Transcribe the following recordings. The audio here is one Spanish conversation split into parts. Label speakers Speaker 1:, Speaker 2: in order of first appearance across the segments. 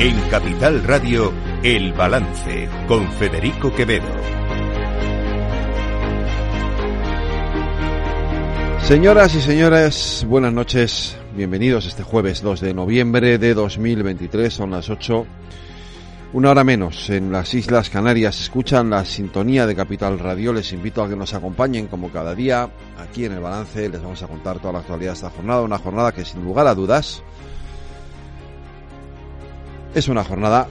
Speaker 1: En Capital Radio, El Balance, con Federico Quevedo.
Speaker 2: Señoras y señores, buenas noches. Bienvenidos este jueves 2 de noviembre de 2023. Son las 8. Una hora menos en las Islas Canarias. Escuchan la sintonía de Capital Radio. Les invito a que nos acompañen como cada día aquí en el balance. Les vamos a contar toda la actualidad de esta jornada. Una jornada que sin lugar a dudas es una jornada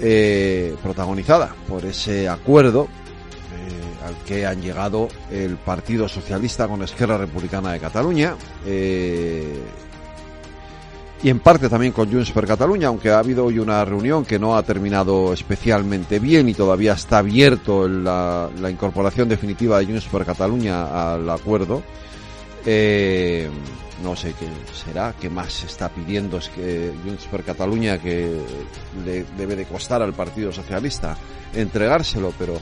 Speaker 2: eh, protagonizada por ese acuerdo eh, al que han llegado el Partido Socialista con Esquerra Republicana de Cataluña eh, y en parte también con Junts per Cataluña, aunque ha habido hoy una reunión que no ha terminado especialmente bien y todavía está abierto la, la incorporación definitiva de Junts per Cataluña al acuerdo. No sé qué será, qué más se está pidiendo es que Junts per Cataluña que le debe de costar al Partido Socialista entregárselo, pero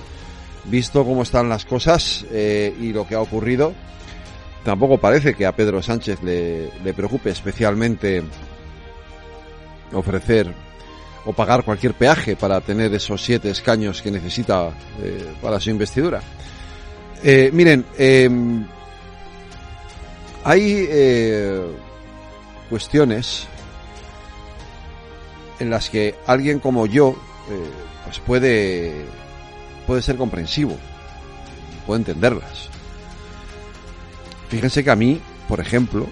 Speaker 2: visto cómo están las cosas eh, y lo que ha ocurrido, tampoco parece que a Pedro Sánchez le, preocupe especialmente ofrecer o pagar cualquier peaje para tener esos siete escaños que necesita eh, para su investidura. Eh, miren, eh, hay eh, cuestiones en las que alguien como yo eh, pues puede puede ser comprensivo, puede entenderlas. Fíjense que a mí, por ejemplo,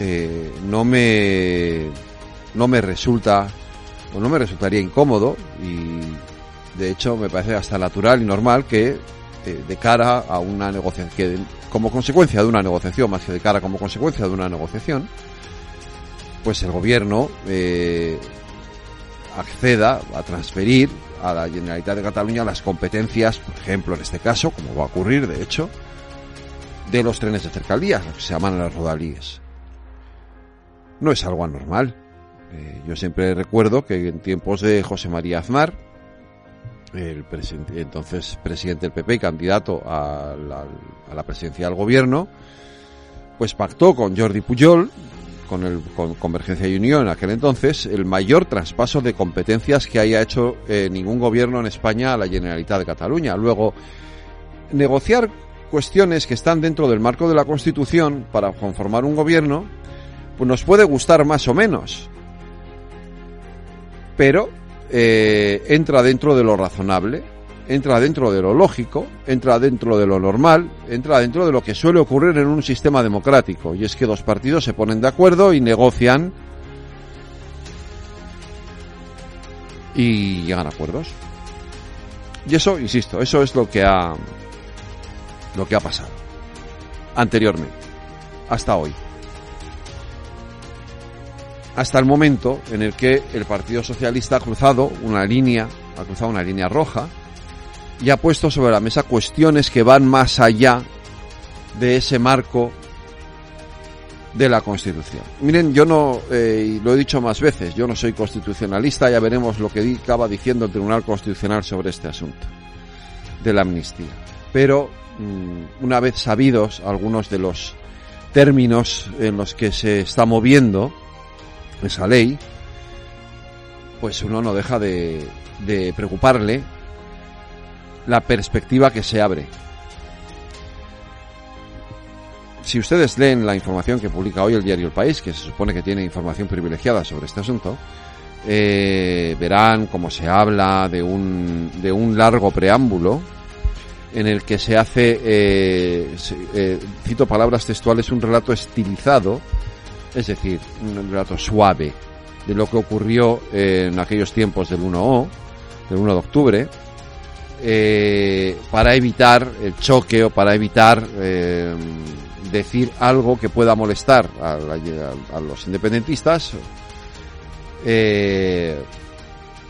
Speaker 2: eh, no me no me resulta o no me resultaría incómodo y de hecho me parece hasta natural y normal que de cara a una negociación como consecuencia de una negociación más que de cara como consecuencia de una negociación pues el gobierno eh, acceda a transferir a la Generalitat de Cataluña las competencias, por ejemplo, en este caso, como va a ocurrir, de hecho, de los trenes de cercanías, que se llaman las rodalíes. No es algo anormal. Eh, yo siempre recuerdo que en tiempos de José María Aznar, el presidente, entonces presidente del PP y candidato a la, presidencia del gobierno, pues pactó con Jordi Pujol, con, el, con Convergencia y Unión en aquel entonces, el mayor traspaso de competencias que haya hecho eh, ningún gobierno en España a la Generalitat de Cataluña. Luego, negociar cuestiones que están dentro del marco de la Constitución para conformar un gobierno, pues nos puede gustar más o menos. Pero eh, entra dentro de lo razonable, entra dentro de lo lógico, entra dentro de lo normal, entra dentro de lo que suele ocurrir en un sistema democrático. Y es que dos partidos se ponen de acuerdo y negocian y llegan a acuerdos. Y eso, insisto, eso es lo que ha lo que ha pasado anteriormente, hasta hoy. Hasta el momento en el que el Partido Socialista ha cruzado una línea, ha cruzado una línea roja, y ha puesto sobre la mesa cuestiones que van más allá de ese marco de la Constitución. Miren, yo no, eh, lo he dicho más veces, yo no soy constitucionalista, ya veremos lo que acaba diciendo el Tribunal Constitucional sobre este asunto de la amnistía. Pero mmm, una vez sabidos algunos de los términos en los que se está moviendo esa ley, pues uno no deja de, de preocuparle la perspectiva que se abre. Si ustedes leen la información que publica hoy el diario El País, que se supone que tiene información privilegiada sobre este asunto, eh, verán cómo se habla de un, de un largo preámbulo en el que se hace, eh, eh, cito palabras textuales, un relato estilizado, es decir, un relato suave de lo que ocurrió en aquellos tiempos del 1O, del 1 de octubre, eh, para evitar el choque o para evitar eh, decir algo que pueda molestar a, los independentistas eh,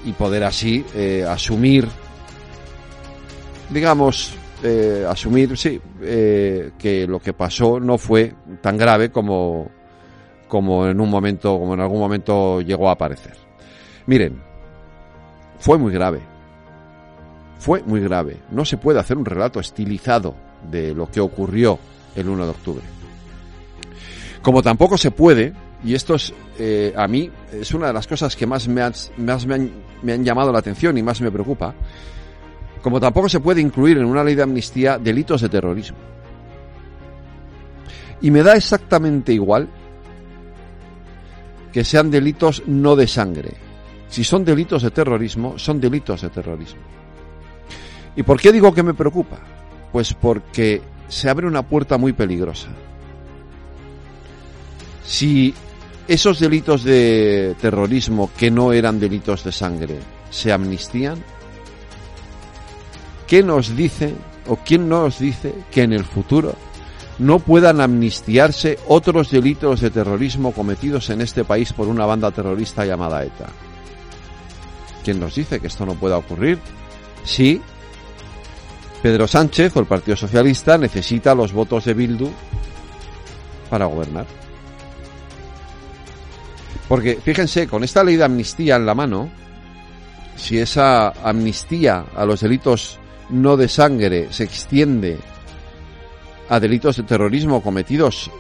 Speaker 2: y poder así eh, asumir, digamos, eh, asumir, sí, que lo que pasó no fue tan grave como, como en un momento, como en algún momento llegó a aparecer. Miren, fue muy grave fue muy grave. No se puede hacer un relato estilizado de lo que ocurrió el 1 de octubre. Como tampoco se puede y esto es, eh, a mí, es una de las cosas que más, me, más me, han, me han llamado la atención y más me preocupa, como tampoco se puede incluir en una ley de amnistía delitos de terrorismo. Y me da exactamente igual que sean delitos no de sangre. Si son delitos de terrorismo, son delitos de terrorismo. ¿Y por qué digo que me preocupa? Pues porque se abre una puerta muy peligrosa. Si esos delitos de terrorismo que no eran delitos de sangre se amnistían, ¿qué nos dice o quién nos dice que en el futuro no puedan amnistiarse otros delitos de terrorismo cometidos en este país por una banda terrorista llamada ETA? ¿Quién nos dice que esto no pueda ocurrir? Sí, Pedro Sánchez o el Partido Socialista necesita los votos de Bildu para gobernar. Porque fíjense, con esta ley de amnistía en la mano, si esa amnistía a los delitos no de sangre se extiende a delitos de terrorismo cometidos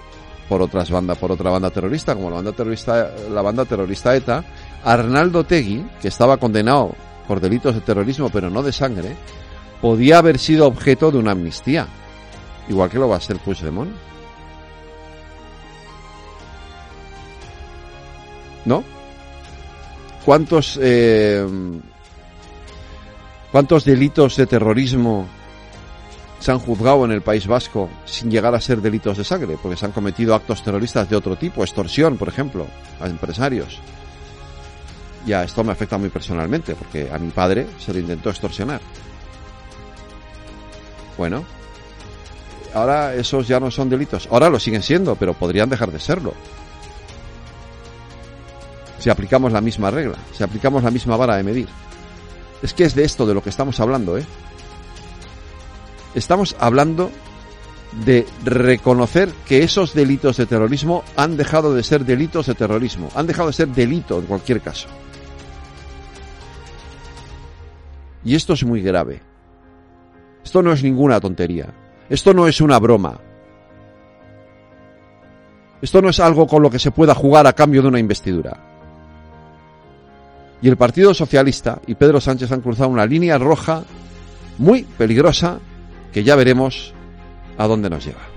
Speaker 2: por otras bandas, por otra banda terrorista, como la banda terrorista, la banda terrorista ETA, Arnaldo Tegui, que estaba condenado por delitos de terrorismo pero no de sangre, podía haber sido objeto de una amnistía, igual que lo va a ser Puigdemont. ¿No? ¿Cuántos eh, cuántos delitos de terrorismo se han juzgado en el País Vasco sin llegar a ser delitos de sangre, porque se han cometido actos terroristas de otro tipo, extorsión, por ejemplo, a empresarios. Ya, esto me afecta muy personalmente, porque a mi padre se le intentó extorsionar. Bueno, ahora esos ya no son delitos. Ahora lo siguen siendo, pero podrían dejar de serlo. Si aplicamos la misma regla, si aplicamos la misma vara de medir. Es que es de esto de lo que estamos hablando, ¿eh? Estamos hablando de reconocer que esos delitos de terrorismo han dejado de ser delitos de terrorismo, han dejado de ser delito en cualquier caso. Y esto es muy grave. Esto no es ninguna tontería. Esto no es una broma. Esto no es algo con lo que se pueda jugar a cambio de una investidura. Y el Partido Socialista y Pedro Sánchez han cruzado una línea roja muy peligrosa que ya veremos a dónde nos lleva.